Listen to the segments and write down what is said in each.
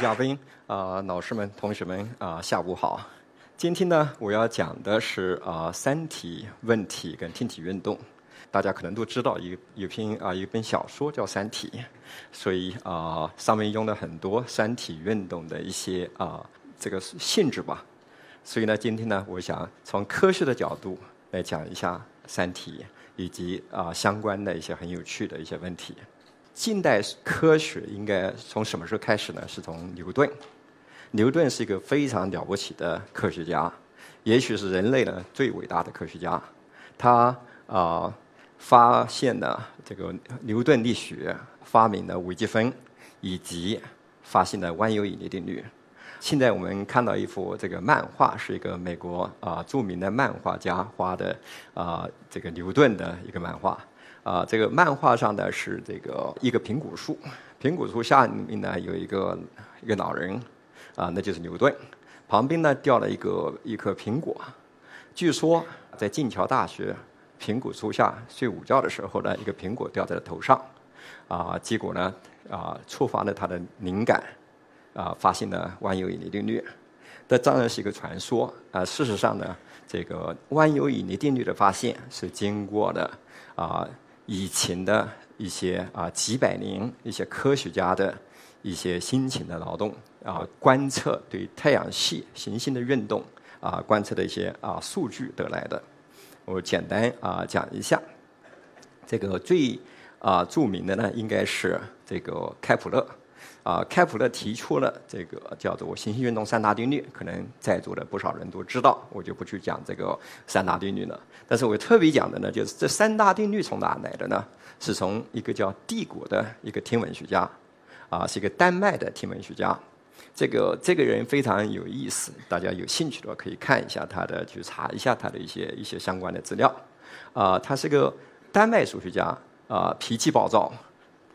嘉宾啊，老师们、同学们啊，下午好。今天呢，我要讲的是啊，三体问题跟天体运动。大家可能都知道，一有篇啊，一本小说叫《三体》，所以啊，上面用了很多三体运动的一些啊这个性质吧。所以呢，今天呢，我想从科学的角度来讲一下《三体》，以及啊相关的一些很有趣的一些问题。近代科学应该从什么时候开始呢？是从牛顿。牛顿是一个非常了不起的科学家，也许是人类的最伟大的科学家。他啊发现了这个牛顿力学，发明了微积分，以及发现了万有引力定律。现在我们看到一幅这个漫画，是一个美国啊著名的漫画家画的啊这个牛顿的一个漫画。啊，这个漫画上呢是这个一个苹果树，苹果树下面呢有一个一个老人，啊，那就是牛顿。旁边呢掉了一个一颗苹果。据说在剑桥大学苹果树下睡午觉的时候呢，一个苹果掉在了头上，啊，结果呢啊触发了他的灵感。啊，发现了万有引力定律，这当然是一个传说啊。事实上呢，这个万有引力定律的发现是经过了啊以前的一些啊几百年一些科学家的一些辛勤的劳动啊，观测对太阳系行星的运动啊，观测的一些啊数据得来的。我简单啊讲一下，这个最啊著名的呢，应该是这个开普勒。啊，开普勒提出了这个叫做行星运动三大定律，可能在座的不少人都知道，我就不去讲这个三大定律了。但是我特别讲的呢，就是这三大定律从哪来的呢？是从一个叫帝国的一个天文学家，啊，是一个丹麦的天文学家。这个这个人非常有意思，大家有兴趣的话可以看一下他的，去查一下他的一些一些相关的资料。啊，他是个丹麦数学家，啊，脾气暴躁，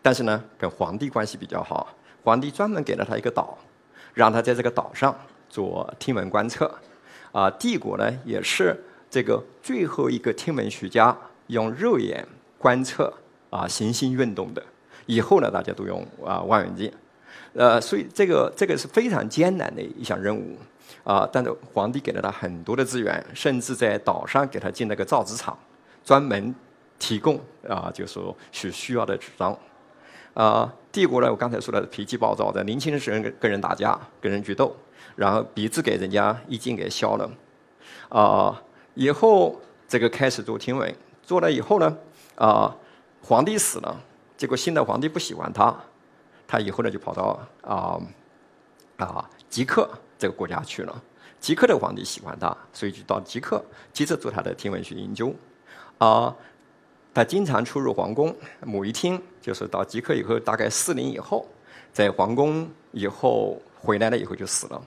但是呢，跟皇帝关系比较好。皇帝专门给了他一个岛，让他在这个岛上做天文观测。啊，帝国呢也是这个最后一个天文学家用肉眼观测啊行星运动的。以后呢，大家都用啊望远镜。呃，所以这个这个是非常艰难的一项任务。啊，但是皇帝给了他很多的资源，甚至在岛上给他建了个造纸厂，专门提供啊，就说所需要的纸张。啊，帝国呢，我刚才说的脾气暴躁，在年轻的时候跟人打架，跟人决斗，然后鼻子给人家一剑给削了。啊，以后这个开始做天文，做了以后呢，啊，皇帝死了，结果新的皇帝不喜欢他，他以后呢就跑到啊啊吉克这个国家去了。吉克的皇帝喜欢他，所以就到吉克接着做他的天文学研究。啊。他经常出入皇宫。某一天，就是到极客以后，大概四年以后，在皇宫以后回来了以后就死了。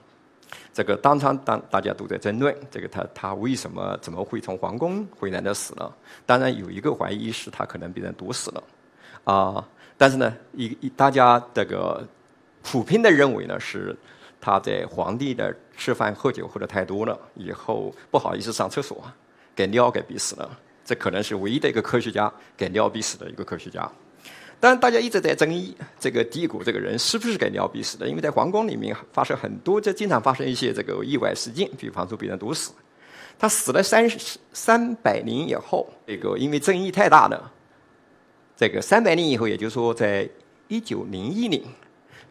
这个当场当大家都在争论，这个他他为什么怎么会从皇宫回来的死了？当然有一个怀疑是他可能被人毒死了，啊，但是呢，一一大家这个普遍的认为呢是他在皇帝的吃饭喝酒喝的太多了，以后不好意思上厕所，给尿给逼死了。这可能是唯一的一个科学家给尿逼死的一个科学家，当然大家一直在争议这个帝国这个人是不是给尿逼死的，因为在皇宫里面发生很多，就经常发生一些这个意外事件，比方说被人毒死。他死了三十三百年以后，这个因为争议太大了，这个三百年以后，也就是说在一九零一年，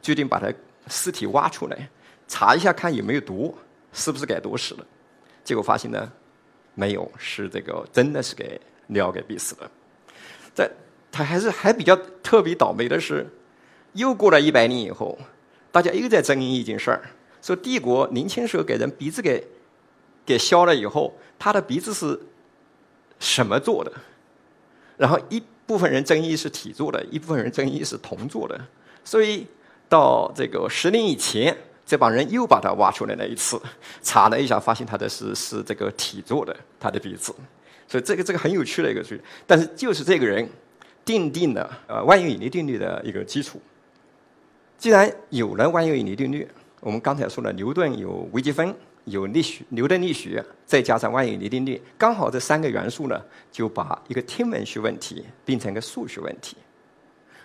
决定把他尸体挖出来，查一下看有没有毒，是不是给毒死了，结果发现呢。没有，是这个真的是给尿给逼死了。在他还是还比较特别倒霉的是，又过了一百年以后，大家又在争议一件事儿：说帝国年轻时候给人鼻子给给削了以后，他的鼻子是什么做的？然后一部分人争议是铁做的，一部分人争议是铜做的。所以到这个十年以前，这帮人又把它挖出来了一次，查了一下，发现他的是是这个体做的，他的鼻子。所以这个这个很有趣的一个事，但是就是这个人奠定了呃万有引力定律的一个基础。既然有了万有引力定律，我们刚才说了，牛顿有微积分，有力学，牛顿力学，再加上万有引力定律，刚好这三个元素呢，就把一个天文学问题变成一个数学问题。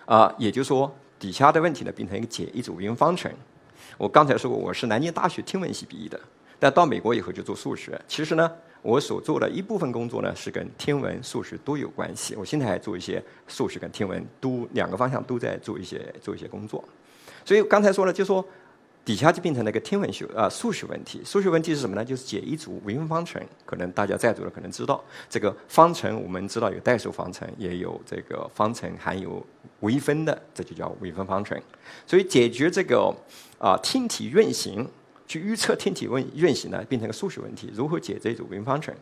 啊，也就是说，底下的问题呢，变成一个解一组微分方程。我刚才说过，我是南京大学天文系毕业的，但到美国以后就做数学。其实呢，我所做的一部分工作呢，是跟天文、数学都有关系。我现在还做一些数学跟天文都两个方向都在做一些做一些工作。所以刚才说了，就说底下就变成了一个天文学啊数学问题。数学问题是什么呢？就是解一组微分方程。可能大家在座的可能知道，这个方程我们知道有代数方程，也有这个方程含有微分的，这就叫微分方程。所以解决这个。啊，天体运行去预测天体运运行呢，变成个数学问题。如何解这组微分方程？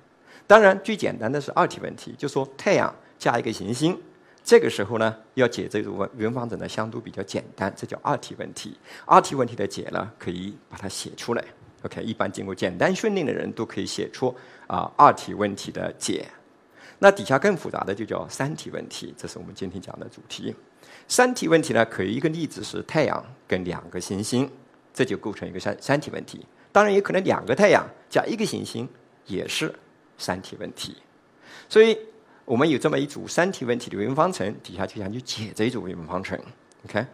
当然，最简单的是二体问题，就说太阳加一个行星。这个时候呢，要解这组微微分方程呢，相对比较简单，这叫二体问题。二体问题的解呢，可以把它写出来。OK，一般经过简单训练的人都可以写出啊二体问题的解。那底下更复杂的就叫三体问题，这是我们今天讲的主题。三体问题呢，可以一个例子是太阳跟两个行星，这就构成一个三三体问题。当然也可能两个太阳加一个行星也是三体问题。所以我们有这么一组三体问题的微分方程，底下就想去解这一组微分方程。你看，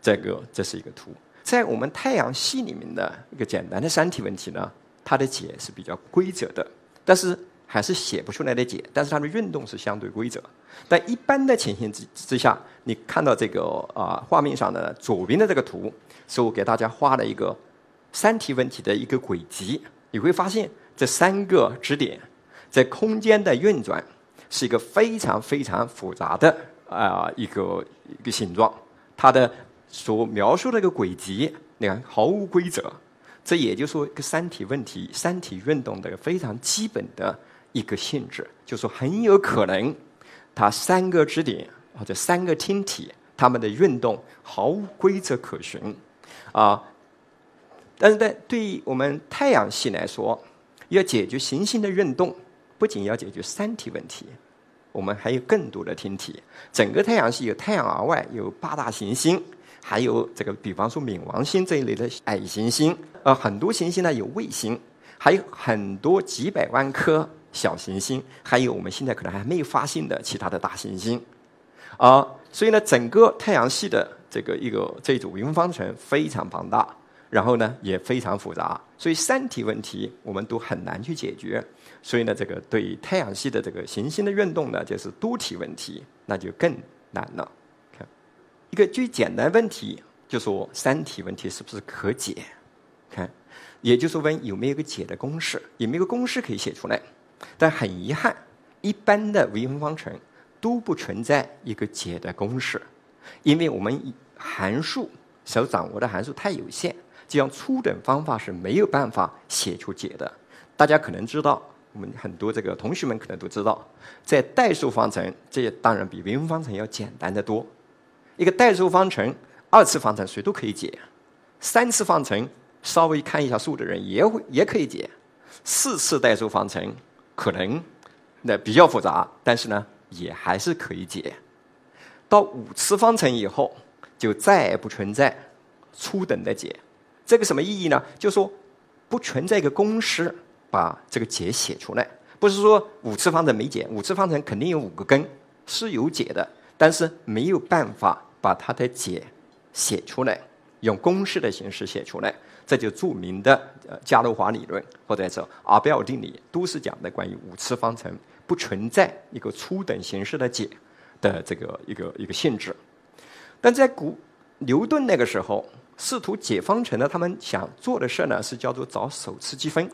这个这是一个图，在我们太阳系里面的一个简单的三体问题呢，它的解是比较规则的，但是。还是写不出来的解，但是它的运动是相对规则。但一般的情形之之下，你看到这个啊画面上的左边的这个图，是我给大家画了一个三体问题的一个轨迹。你会发现这三个支点在空间的运转是一个非常非常复杂的啊一个一个形状。它的所描述的一个轨迹，你看毫无规则。这也就是说，一个三体问题、三体运动的非常基本的。一个性质，就说很有可能，它三个支点或者三个天体，它们的运动毫无规则可循，啊，但是在对于我们太阳系来说，要解决行星的运动，不仅要解决三体问题，我们还有更多的天体。整个太阳系有太阳而外有八大行星，还有这个比方说冥王星这一类的矮行星，呃，很多行星呢有卫星，还有很多几百万颗。小行星，还有我们现在可能还没有发现的其他的大行星，啊，所以呢，整个太阳系的这个一个这一组微分方程非常庞大，然后呢也非常复杂，所以三体问题我们都很难去解决，所以呢，这个对太阳系的这个行星的运动呢，就是多体问题，那就更难了。看一个最简单问题，就说三体问题是不是可解？看，也就是问有没有个解的公式，有没有个公式可以写出来？但很遗憾，一般的微分方程都不存在一个解的公式，因为我们函数所掌握的函数太有限，这样初等方法是没有办法写出解的。大家可能知道，我们很多这个同学们可能都知道，在代数方程，这当然比微分方程要简单的多。一个代数方程，二次方程谁都可以解，三次方程稍微看一下数的人也会也可以解，四次代数方程。可能那比较复杂，但是呢，也还是可以解。到五次方程以后，就再也不存在初等的解。这个什么意义呢？就说不存在一个公式把这个解写出来。不是说五次方程没解，五次方程肯定有五个根是有解的，但是没有办法把它的解写出来，用公式的形式写出来。这就著名的呃伽罗华理论，或者说阿贝尔定理，都是讲的关于五次方程不存在一个初等形式的解的这个一个一个性质。但在古牛顿那个时候，试图解方程呢，他们想做的事呢是叫做找首次积分，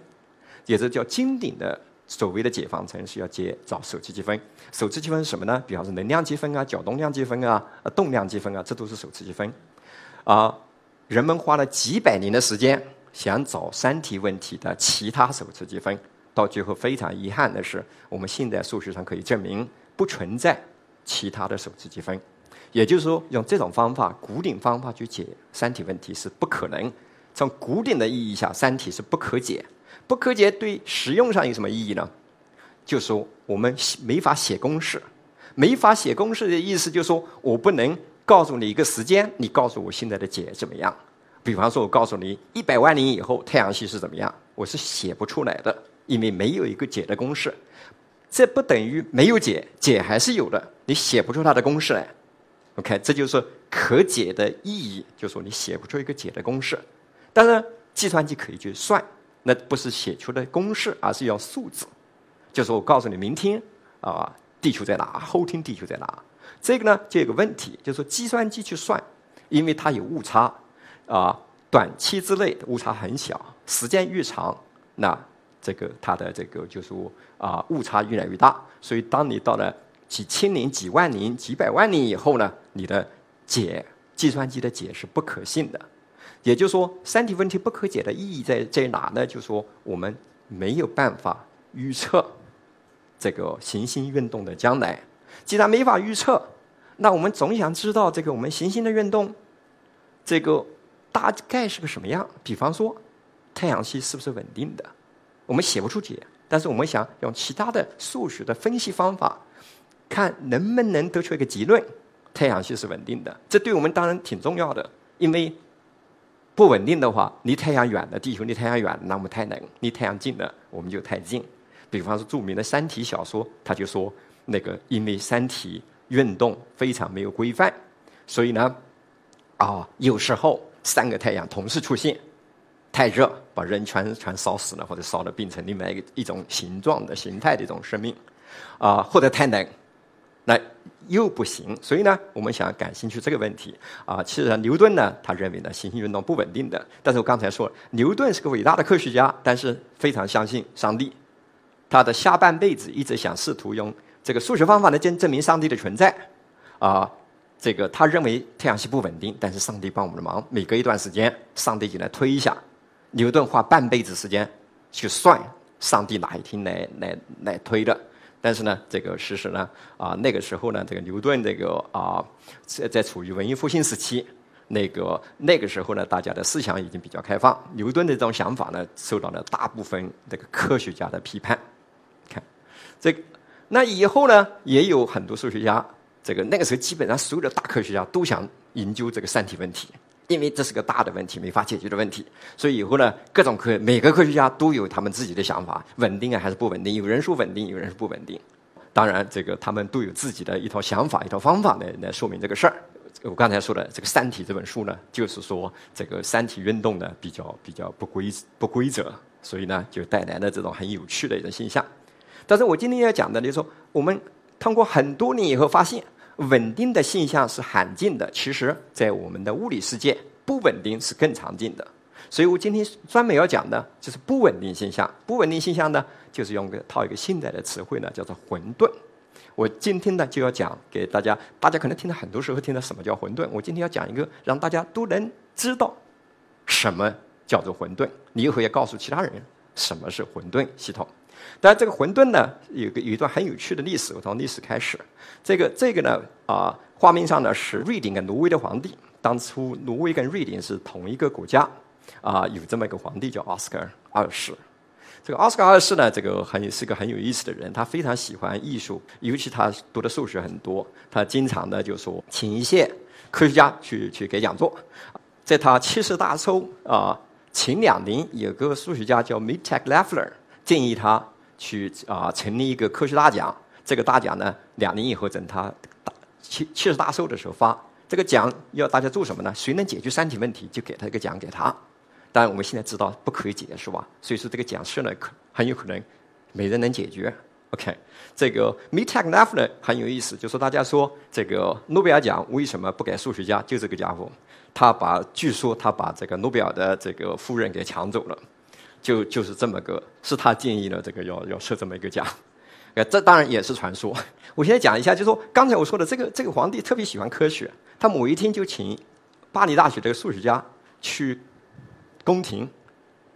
也是叫经典的所谓的解方程是要解找首次积分。首次积分是什么呢？比方说能量积分啊、角动量积分啊、动量积分啊，这都是首次积分啊。人们花了几百年的时间想找三体问题的其他首次积分，到最后非常遗憾的是，我们现在数学上可以证明不存在其他的首次积分。也就是说，用这种方法、古典方法去解三体问题是不可能从古典的意义下，三体是不可解。不可解对实用上有什么意义呢？就说我们没法写公式，没法写公式的意思就是说我不能告诉你一个时间，你告诉我现在的解怎么样。比方说，我告诉你一百万年以后太阳系是怎么样，我是写不出来的，因为没有一个解的公式。这不等于没有解，解还是有的，你写不出它的公式来。OK，这就是可解的意义，就是说你写不出一个解的公式。当然，计算机可以去算，那不是写出的公式，而是要数字。就是我告诉你，明天啊，地球在哪？后天地球在哪？这个呢，就有个问题，就是说计算机去算，因为它有误差啊，短期之内误差很小，时间越长，那这个它的这个就是说啊误差越来越大。所以，当你到了几千年、几万年、几百万年以后呢，你的解计算机的解是不可信的。也就是说，三体问题不可解的意义在在哪呢？就是说，我们没有办法预测这个行星运动的将来。既然没法预测，那我们总想知道这个我们行星的运动，这个大概是个什么样？比方说，太阳系是不是稳定的？我们写不出解，但是我们想用其他的数学的分析方法，看能不能得出一个结论：太阳系是稳定的。这对我们当然挺重要的，因为不稳定的话，离太阳远的地球离太阳远，那么太冷；离太阳近的，我们就太近。比方说，著名的《三体》小说，他就说。那个因为三体运动非常没有规范，所以呢，啊，有时候三个太阳同时出现，太热把人全全烧死了，或者烧的变成另外一个一种形状的形态的一种生命，啊，或者太冷，那又不行。所以呢，我们想感兴趣这个问题啊，其实牛顿呢，他认为呢，行星运动不稳定的。但是我刚才说，牛顿是个伟大的科学家，但是非常相信上帝，他的下半辈子一直想试图用。这个数学方法呢，证证明上帝的存在，啊，这个他认为太阳系不稳定，但是上帝帮我们的忙，每隔一段时间，上帝就来推一下。牛顿花半辈子时间去算上帝哪一天来来来推的，但是呢，这个事实呢，啊，那个时候呢，这个牛顿这个啊，在在处于文艺复兴时期，那个那个时候呢，大家的思想已经比较开放，牛顿的这种想法呢，受到了大部分这个科学家的批判。这。那以后呢，也有很多数学家，这个那个时候基本上所有的大科学家都想研究这个三体问题，因为这是个大的问题，没法解决的问题。所以以后呢，各种科每个科学家都有他们自己的想法，稳定啊还是不稳定？有人说稳定，有人说不稳定。当然，这个他们都有自己的一套想法、一套方法来来说明这个事儿。我刚才说的这个《三体》这本书呢，就是说这个三体运动呢比较比较不规不规则，所以呢就带来了这种很有趣的一种现象。但是我今天要讲的，就是说，我们通过很多年以后发现，稳定的现象是罕见的。其实，在我们的物理世界，不稳定是更常见的。所以我今天专门要讲的，就是不稳定现象。不稳定现象呢，就是用个套一个现代的词汇呢，叫做混沌。我今天呢，就要讲给大家，大家可能听到很多时候听到什么叫混沌。我今天要讲一个，让大家都能知道什么叫做混沌。你以后要告诉其他人什么是混沌系统。但这个混沌呢，有个有一段很有趣的历史。我从历史开始，这个这个呢，啊，画面上呢是瑞典跟挪威的皇帝。当初挪威跟瑞典是同一个国家，啊，有这么一个皇帝叫奥斯卡二世。这个奥斯卡二世呢，这个很是个很有意思的人，他非常喜欢艺术，尤其他读的数学很多。他经常呢就说请一些科学家去去给讲座。在他七十大寿啊前两年，有个数学家叫 Mittag Leffler 建议他。去啊，成立一个科学大奖。这个大奖呢，两年以后等他大七七十大寿的时候发。这个奖要大家做什么呢？谁能解决三体问题，就给他一个奖给他。当然我们现在知道不可以解，是吧？所以说这个奖是呢，可很有可能没人能解决。OK，这个 Mittag Leffler 很有意思，就说大家说这个诺贝尔奖为什么不给数学家？就这个家伙，他把据说他把这个诺贝尔的这个夫人给抢走了。就就是这么个，是他建议的，这个要要设这么一个奖，呃，这当然也是传说。我现在讲一下，就是说刚才我说的这个这个皇帝特别喜欢科学，他某一天就请巴黎大学的数学家去宫廷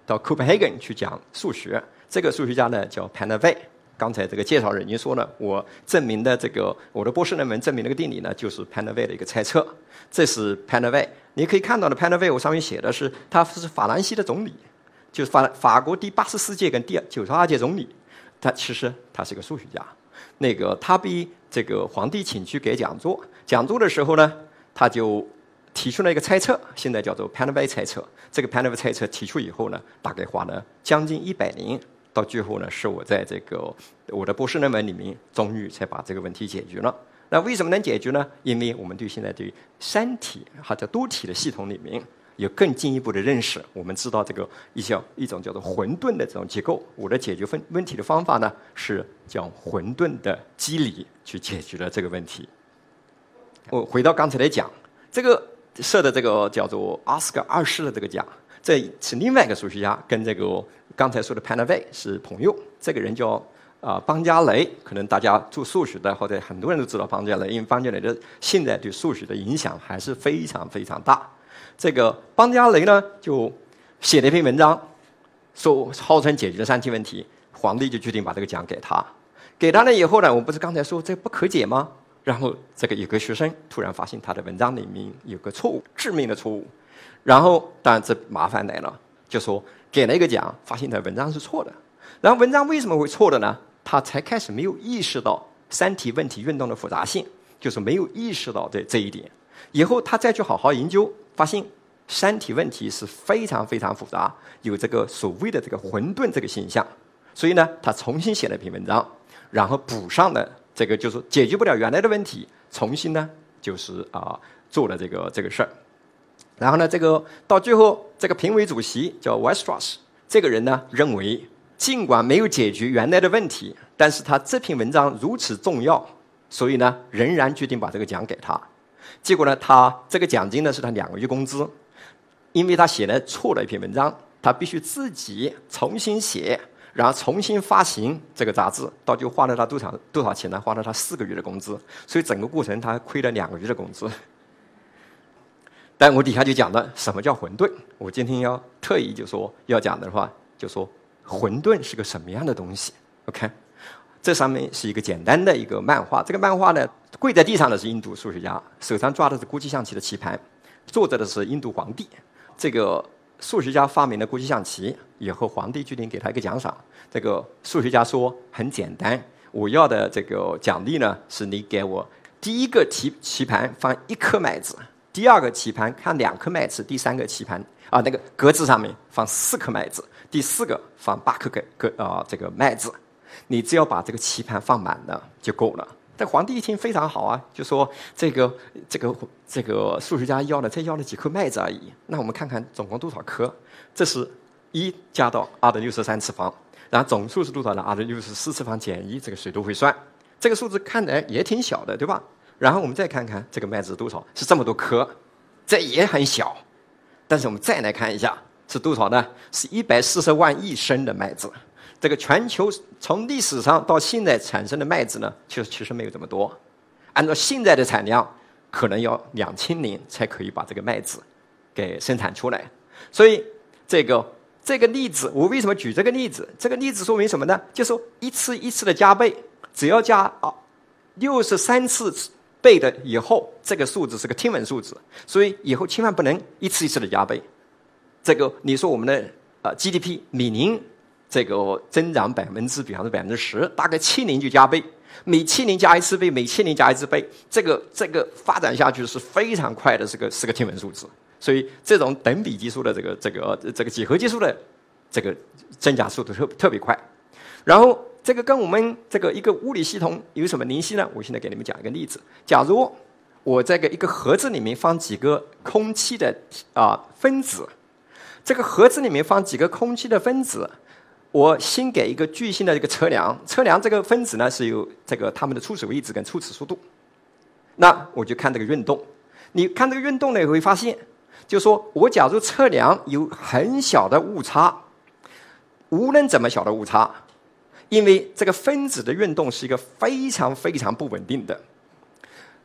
到 Copenhagen 去讲数学。这个数学家呢叫 Panave。刚才这个介绍人已经说了，我证明的这个我的博士论文证明那个定理呢，就是 Panave 的一个猜测。这是 Panave 你可以看到的 p a n a v e 上面写的是他是法兰西的总理，就是法法国第八十四届跟第九十二届总理。他其实他是个数学家。那个他被这个皇帝请去给讲座，讲座的时候呢，他就提出了一个猜测，现在叫做 p a n a v e 猜测。这个 p a n a v e 猜测提出以后呢，大概花了将近一百年，到最后呢，是我在这个我的博士论文里面，终于才把这个问题解决了。那为什么能解决呢？因为我们对现在对三体或者多体的系统里面有更进一步的认识。我们知道这个一叫一种叫做混沌的这种结构。我的解决问问题的方法呢，是将混沌的机理去解决了这个问题。我回到刚才来讲，这个设的这个叫做阿斯克二世的这个奖，这是另外一个数学家，跟这个刚才说的 p a n a v e 是朋友。这个人叫。啊，邦加雷，可能大家做数学的或者很多人都知道邦加雷，因为邦加雷的现在对数学的影响还是非常非常大。这个邦加雷呢，就写了一篇文章，说号称解决了三体问题，皇帝就决定把这个奖给他。给他了以后呢，我不是刚才说这不可解吗？然后这个有个学生突然发现他的文章里面有个错误，致命的错误。然后当然这麻烦来了，就说给了一个奖，发现他文章是错的。然后文章为什么会错的呢？他才开始没有意识到三体问题运动的复杂性，就是没有意识到这这一点。以后他再去好好研究，发现三体问题是非常非常复杂，有这个所谓的这个混沌这个现象。所以呢，他重新写了一篇文章，然后补上了这个，就是解决不了原来的问题，重新呢就是啊做了这个这个事儿。然后呢，这个到最后，这个评委主席叫 Westruss 这个人呢认为。尽管没有解决原来的问题，但是他这篇文章如此重要，所以呢，仍然决定把这个奖给他。结果呢，他这个奖金呢是他两个月工资，因为他写了错了一篇文章，他必须自己重新写，然后重新发行这个杂志，到就花了他多少多少钱呢？花了他四个月的工资，所以整个过程他亏了两个月的工资。但我底下就讲了什么叫混沌，我今天要特意就说要讲的话，就说。混沌是个什么样的东西？OK，这上面是一个简单的一个漫画。这个漫画呢，跪在地上的是印度数学家，手上抓的是国际象棋的棋盘，坐着的是印度皇帝。这个数学家发明了国际象棋以后，皇帝决定给他一个奖赏。这个数学家说很简单，我要的这个奖励呢，是你给我第一个棋棋盘放一颗麦子，第二个棋盘看两颗麦子，第三个棋盘啊那个格子上面放四颗麦子。第四个放八颗格格啊，这个麦子，你只要把这个棋盘放满了就够了。但皇帝一听非常好啊，就说这个这个这个数学家要了，才要了几颗麦子而已。那我们看看总共多少颗？这是一加到二的六十三次方，然后总数是多少呢？二的六十四次方减一，这个谁都会算。这个数字看来也挺小的，对吧？然后我们再看看这个麦子多少，是这么多颗，这也很小。但是我们再来看一下。是多少呢？是一百四十万亿升的麦子。这个全球从历史上到现在产生的麦子呢，其实其实没有这么多。按照现在的产量，可能要两千年才可以把这个麦子给生产出来。所以这个这个例子，我为什么举这个例子？这个例子说明什么呢？就是一次一次的加倍，只要加啊六十三次倍的以后，这个数字是个天文数字。所以以后千万不能一次一次的加倍。这个你说我们的呃 GDP 每年这个增长百分之，比方说百分之十，大概七年就加倍，每七年加一次倍，每七年加一次倍，这个这个发展下去是非常快的，是个是个天文数字。所以这种等比级数的这个这个这个几何级数的这个增加速度特特别快。然后这个跟我们这个一个物理系统有什么联系呢？我现在给你们讲一个例子：假如我这个一个盒子里面放几个空气的啊分子。这个盒子里面放几个空气的分子，我先给一个巨星的一个测量，测量这个分子呢是有这个它们的初始位置跟初始速度。那我就看这个运动，你看这个运动呢，你会发现，就说我假如测量有很小的误差，无论怎么小的误差，因为这个分子的运动是一个非常非常不稳定的，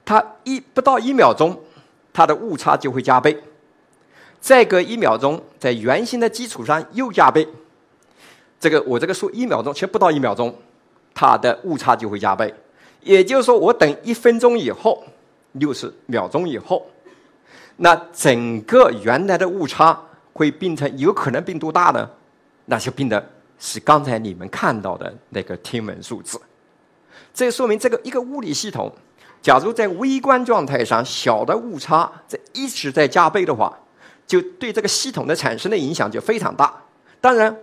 它一不到一秒钟，它的误差就会加倍。再隔一秒钟，在原先的基础上又加倍。这个我这个数一秒钟，其实不到一秒钟，它的误差就会加倍。也就是说，我等一分钟以后，六十秒钟以后，那整个原来的误差会变成有可能变多大呢？那就变得是刚才你们看到的那个天文数字。这说明这个一个物理系统，假如在微观状态上小的误差在一直在加倍的话，就对这个系统的产生的影响就非常大。当然，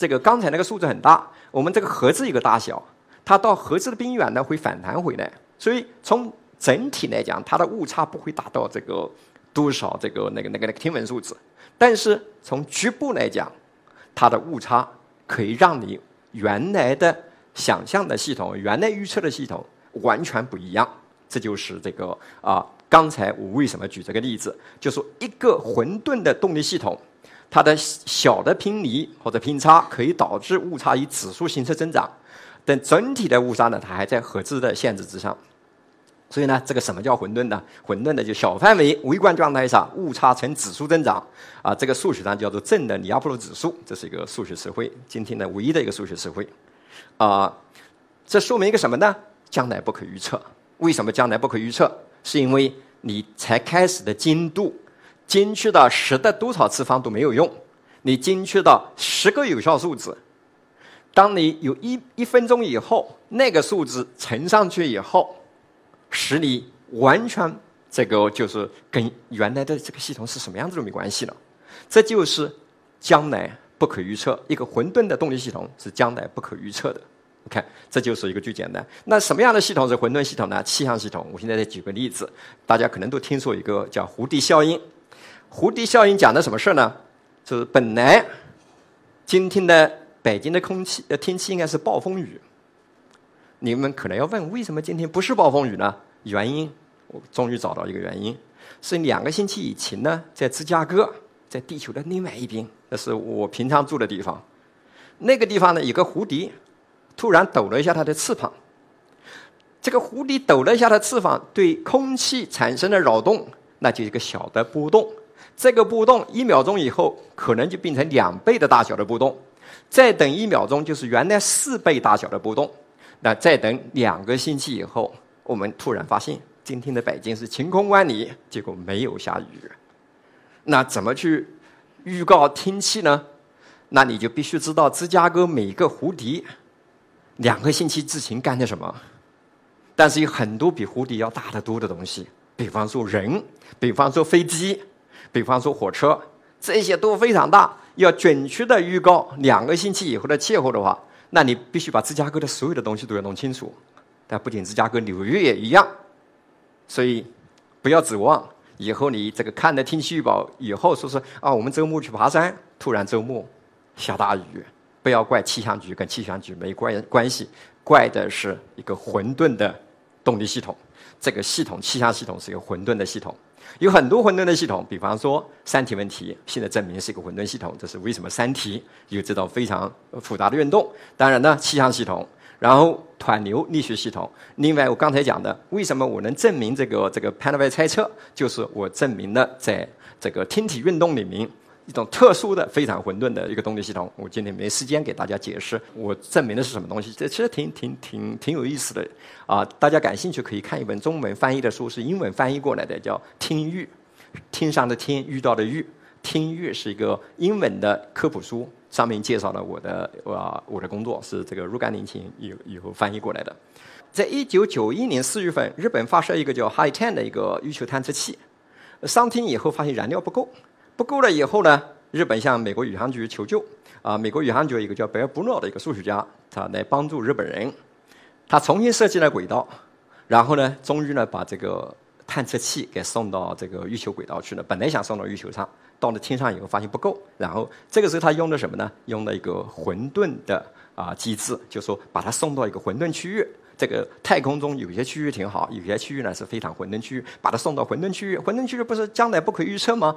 这个刚才那个数字很大，我们这个盒子一个大小，它到盒子的边缘呢会反弹回来，所以从整体来讲，它的误差不会达到这个多少这个那个那个那个天文数字。但是从局部来讲，它的误差可以让你原来的。想象的系统，原来预测的系统完全不一样。这就是这个啊，刚才我为什么举这个例子，就说一个混沌的动力系统，它的小的偏离或者偏差可以导致误差以指数形式增长，但整体的误差呢，它还在核子的限制之上。所以呢，这个什么叫混沌呢？混沌的就小范围微观状态下误差呈指数增长啊，这个数学上叫做正的里亚普罗指数，这是一个数学词汇，今天的唯一的一个数学词汇。啊，这说明一个什么呢？将来不可预测。为什么将来不可预测？是因为你才开始的精度，精确到十的多少次方都没有用。你精确到十个有效数字，当你有一一分钟以后，那个数字乘上去以后，使你完全这个就是跟原来的这个系统是什么样子都没关系了。这就是将来。不可预测，一个混沌的动力系统是将来不可预测的。OK，这就是一个最简单。那什么样的系统是混沌系统呢？气象系统。我现在再举个例子，大家可能都听说一个叫蝴蝶效应。蝴蝶效应讲的什么事儿呢？就是本来今天的北京的空气呃天气应该是暴风雨。你们可能要问，为什么今天不是暴风雨呢？原因我终于找到一个原因，是两个星期以前呢，在芝加哥。在地球的另外一边，那是我平常住的地方。那个地方呢，有个蝴蝶，突然抖了一下它的翅膀。这个蝴蝶抖了一下它翅膀，对空气产生了扰动，那就一个小的波动。这个波动一秒钟以后，可能就变成两倍的大小的波动。再等一秒钟，就是原来四倍大小的波动。那再等两个星期以后，我们突然发现，今天的北京是晴空万里，结果没有下雨。那怎么去预告天气呢？那你就必须知道芝加哥每个蝴蝶两个星期之前干的什么。但是有很多比蝴蝶要大得多的东西，比方说人，比方说飞机，比方说火车，这些都非常大。要准确的预告两个星期以后的气候的话，那你必须把芝加哥的所有的东西都要弄清楚。但不仅芝加哥，纽约也一样。所以不要指望。以后你这个看的天气预报，以后说是啊，我们周末去爬山，突然周末下大雨，不要怪气象局，跟气象局没关关系，怪的是一个混沌的动力系统。这个系统气象系统是一个混沌的系统，有很多混沌的系统，比方说三体问题，现在证明是一个混沌系统，这是为什么三体有这种非常复杂的运动。当然呢，气象系统。然后湍流力学系统，另外我刚才讲的，为什么我能证明这个这个潘德威猜测，就是我证明了在这个天体运动里面一种特殊的、非常混沌的一个动力系统。我今天没时间给大家解释，我证明的是什么东西，这其实挺挺挺挺有意思的啊！大家感兴趣可以看一本中文翻译的书，是英文翻译过来的，叫《天域》，天上的天，遇到的遇，天域是一个英文的科普书。上面介绍了我的我我的工作是这个若干年前以以后翻译过来的，在一九九一年四月份，日本发射一个叫 High Ten 的一个月球探测器，上天以后发现燃料不够，不够了以后呢，日本向美国宇航局求救，啊，美国宇航局一个叫贝尔布诺的一个数学家，他来帮助日本人，他重新设计了轨道，然后呢，终于呢把这个探测器给送到这个月球轨道去了，本来想送到月球上。到了天上以后，发现不够，然后这个时候他用的什么呢？用了一个混沌的啊机制，就说把它送到一个混沌区域。这个太空中有些区域挺好，有些区域呢是非常混沌区域，把它送到混沌区域。混沌区域不是将来不可预测吗？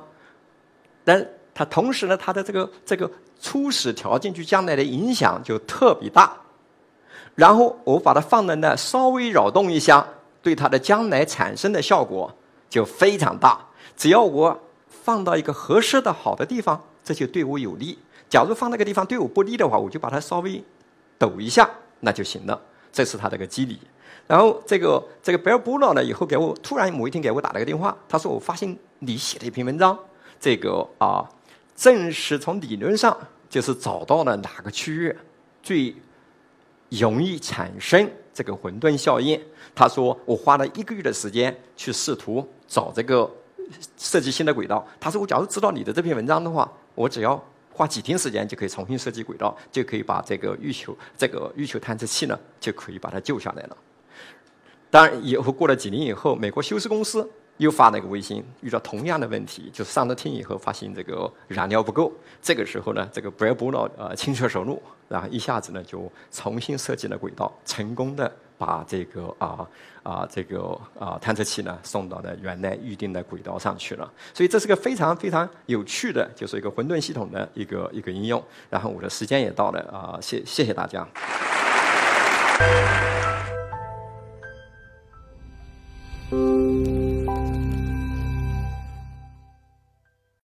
但它同时呢，它的这个这个初始条件对将来的影响就特别大。然后我把它放在那，稍微扰动一下，对它的将来产生的效果就非常大。只要我。放到一个合适的好的地方，这就对我有利。假如放那个地方对我不利的话，我就把它稍微抖一下，那就行了。这是他这个机理。然后这个这个贝尔布洛呢，以后给我突然某一天给我打了个电话，他说我发现你写的一篇文章，这个啊，正是从理论上就是找到了哪个区域最容易产生这个混沌效应。他说，我花了一个月的时间去试图找这个设计新的轨道。他说，我假如知道你的这篇文章的话，我只要花几天时间就可以重新设计轨道，就可以把这个月球这个月球探测器呢，就可以把它救下来了。当然，以后过了几年以后，美国休斯公司又发了一个卫星，遇到同样的问题，就是上了天以后发现这个燃料不够。这个时候呢，这个布尔伯诺呃轻车熟路，然后一下子呢就重新设计了轨道，成功的把这个啊啊这个啊探测器呢送到了原来预定的轨道上去了。所以这是个非常非常有趣的，就是一个混沌系统的一个一个应用。然后我的时间也到了啊，谢谢谢大家。